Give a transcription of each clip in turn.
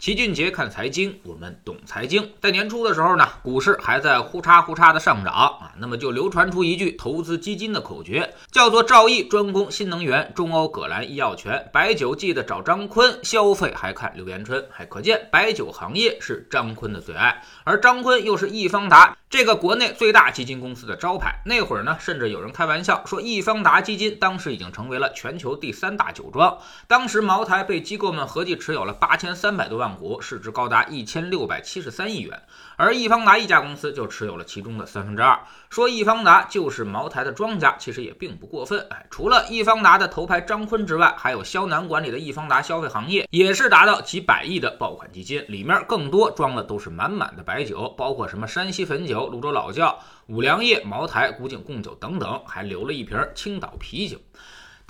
齐俊杰看财经，我们懂财经。在年初的时候呢，股市还在呼嚓呼嚓的上涨啊，那么就流传出一句投资基金的口诀，叫做赵毅专攻新能源，中欧葛兰医药权，白酒记得找张坤消费，还看刘延春，还可见白酒行业是张坤的最爱，而张坤又是易方达这个国内最大基金公司的招牌。那会儿呢，甚至有人开玩笑说，易方达基金当时已经成为了全球第三大酒庄。当时茅台被机构们合计持有了八千三百多万。股市值高达一千六百七十三亿元，而易方达一家公司就持有了其中的三分之二。说易方达就是茅台的庄家，其实也并不过分。哎，除了易方达的头牌张坤之外，还有肖楠管理的易方达消费行业，也是达到几百亿的爆款基金，里面更多装的都是满满的白酒，包括什么山西汾酒、泸州老窖、五粮液、茅台、古井贡酒等等，还留了一瓶青岛啤酒。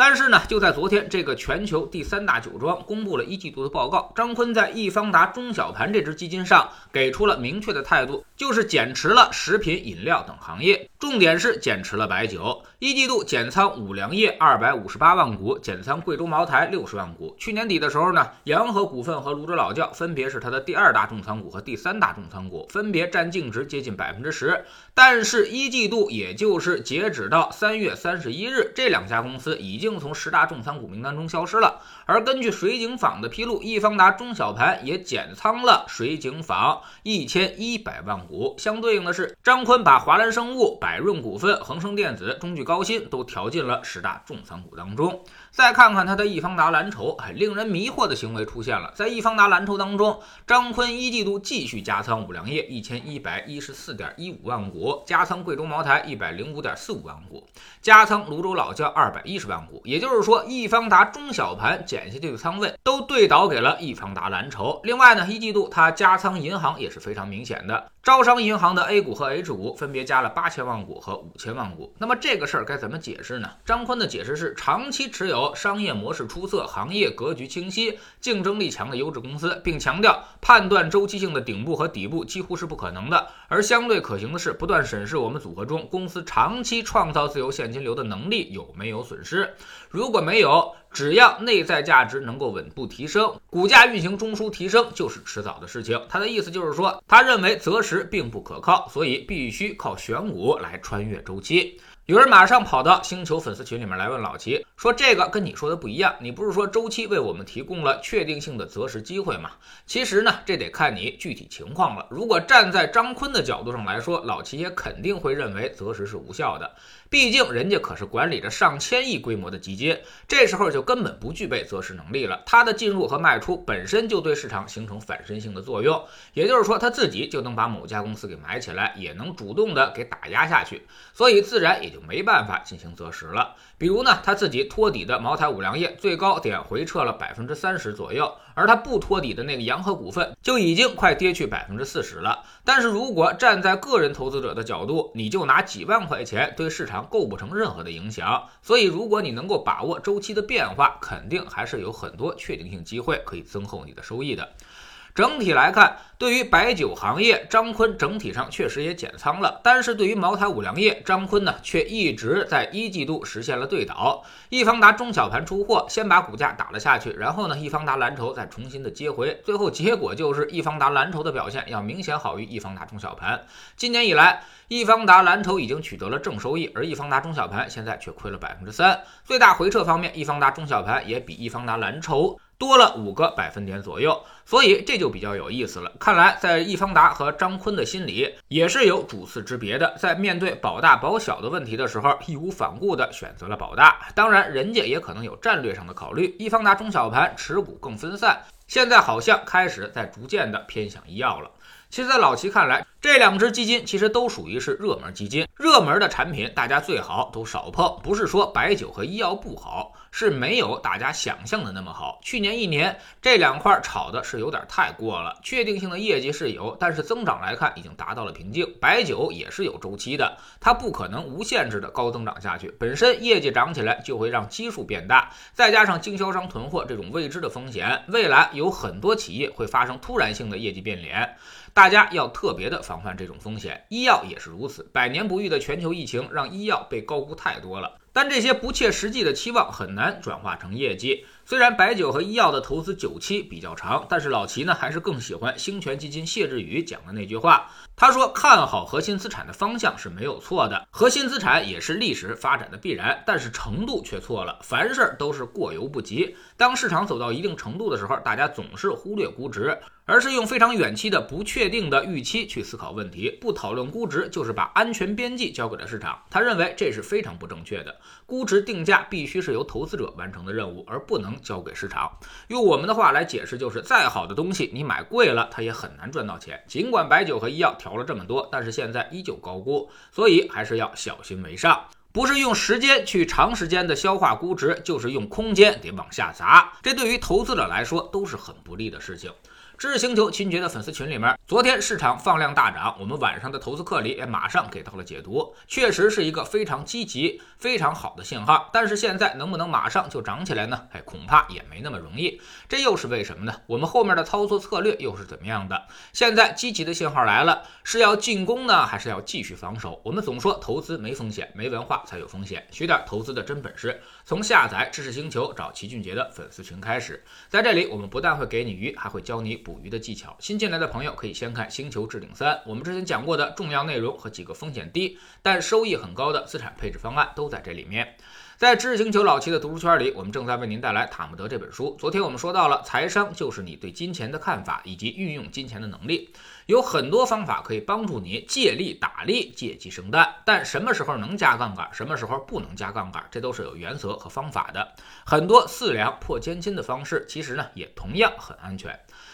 但是呢，就在昨天，这个全球第三大酒庄公布了一季度的报告。张坤在易方达中小盘这只基金上给出了明确的态度，就是减持了食品饮料等行业，重点是减持了白酒。一季度减仓五粮液二百五十八万股，减仓贵州茅台六十万股。去年底的时候呢，洋河股份和泸州老窖分别是它的第二大重仓股和第三大重仓股，分别占净值接近百分之十。但是，一季度也就是截止到三月三十一日，这两家公司已经。从十大重仓股名单中消失了，而根据水井坊的披露，易方达中小盘也减仓了水井坊一千一百万股。相对应的是，张坤把华兰生物、百润股份、恒生电子、中炬高新都调进了十大重仓股当中。再看看他的易方达蓝筹，哎，令人迷惑的行为出现了。在易方达蓝筹当中，张坤一季度继续加仓五粮液一千一百一十四点一五万股，加仓贵州茅台一百零五点四五万股，加仓泸州老窖二百一十万股。也就是说，易方达中小盘减下去的仓位都对倒给了易方达蓝筹。另外呢，一季度他加仓银行也是非常明显的。招商银行的 A 股和 H 股分别加了八千万股和五千万股。那么这个事儿该怎么解释呢？张坤的解释是，长期持有商业模式出色、行业格局清晰、竞争力强的优质公司，并强调判断周期性的顶部和底部几乎是不可能的，而相对可行的是不断审视我们组合中公司长期创造自由现金流的能力有没有损失。如果没有，只要内在价值能够稳步提升，股价运行中枢提升就是迟早的事情。他的意思就是说，他认为择时并不可靠，所以必须靠选股来穿越周期。有人马上跑到星球粉丝群里面来问老齐，说这个跟你说的不一样，你不是说周期为我们提供了确定性的择时机会吗？其实呢，这得看你具体情况了。如果站在张坤的角度上来说，老齐也肯定会认为择时是无效的，毕竟人家可是管理着上千亿规模的基金，这时候就根本不具备择时能力了。他的进入和卖出本身就对市场形成反身性的作用，也就是说他自己就能把某家公司给买起来，也能主动的给打压下去，所以自然也就。没办法进行择时了。比如呢，他自己托底的茅台五粮液最高点回撤了百分之三十左右，而他不托底的那个洋河股份就已经快跌去百分之四十了。但是如果站在个人投资者的角度，你就拿几万块钱对市场构不成任何的影响。所以，如果你能够把握周期的变化，肯定还是有很多确定性机会可以增厚你的收益的。整体来看，对于白酒行业，张坤整体上确实也减仓了。但是对于茅台、五粮液，张坤呢却一直在一季度实现了对倒。易方达中小盘出货，先把股价打了下去，然后呢，易方达蓝筹再重新的接回，最后结果就是易方达蓝筹的表现要明显好于易方达中小盘。今年以来，易方达蓝筹已经取得了正收益，而易方达中小盘现在却亏了百分之三。最大回撤方面，易方达中小盘也比易方达蓝筹。多了五个百分点左右，所以这就比较有意思了。看来在易方达和张坤的心里也是有主次之别的，在面对保大保小的问题的时候，义无反顾地选择了保大。当然，人家也可能有战略上的考虑。易方达中小盘持股更分散，现在好像开始在逐渐的偏向医药了。其实，在老齐看来，这两只基金其实都属于是热门基金，热门的产品大家最好都少碰。不是说白酒和医药不好。是没有大家想象的那么好。去年一年这两块炒的是有点太过了，确定性的业绩是有，但是增长来看已经达到了瓶颈。白酒也是有周期的，它不可能无限制的高增长下去。本身业绩涨起来就会让基数变大，再加上经销商囤货这种未知的风险，未来有很多企业会发生突然性的业绩变脸，大家要特别的防范这种风险。医药也是如此，百年不遇的全球疫情让医药被高估太多了。但这些不切实际的期望很难转化成业绩。虽然白酒和医药的投资久期比较长，但是老齐呢还是更喜欢兴全基金谢志宇讲的那句话。他说：“看好核心资产的方向是没有错的，核心资产也是历史发展的必然，但是程度却错了。凡事都是过犹不及。当市场走到一定程度的时候，大家总是忽略估值。”而是用非常远期的不确定的预期去思考问题，不讨论估值，就是把安全边际交给了市场。他认为这是非常不正确的。估值定价必须是由投资者完成的任务，而不能交给市场。用我们的话来解释，就是再好的东西，你买贵了，它也很难赚到钱。尽管白酒和医药调了这么多，但是现在依旧高估，所以还是要小心为上。不是用时间去长时间的消化估值，就是用空间得往下砸。这对于投资者来说都是很不利的事情。知识星球秦杰的粉丝群里面，昨天市场放量大涨，我们晚上的投资课里也马上给到了解读，确实是一个非常积极、非常好的信号。但是现在能不能马上就涨起来呢？哎，恐怕也没那么容易。这又是为什么呢？我们后面的操作策略又是怎么样的？现在积极的信号来了，是要进攻呢，还是要继续防守？我们总说投资没风险，没文化才有风险。学点投资的真本事，从下载知识星球找齐俊杰的粉丝群开始。在这里，我们不但会给你鱼，还会教你。捕鱼的技巧，新进来的朋友可以先看《星球置顶三》，我们之前讲过的重要内容和几个风险低但收益很高的资产配置方案都在这里面。在知识星球老七的读书圈里，我们正在为您带来《塔木德》这本书。昨天我们说到了，财商就是你对金钱的看法以及运用金钱的能力。有很多方法可以帮助你借力打力、借鸡生蛋。但什么时候能加杠杆，什么时候不能加杠杆，这都是有原则和方法的。很多四两破千斤的方式，其实呢也同样很安全。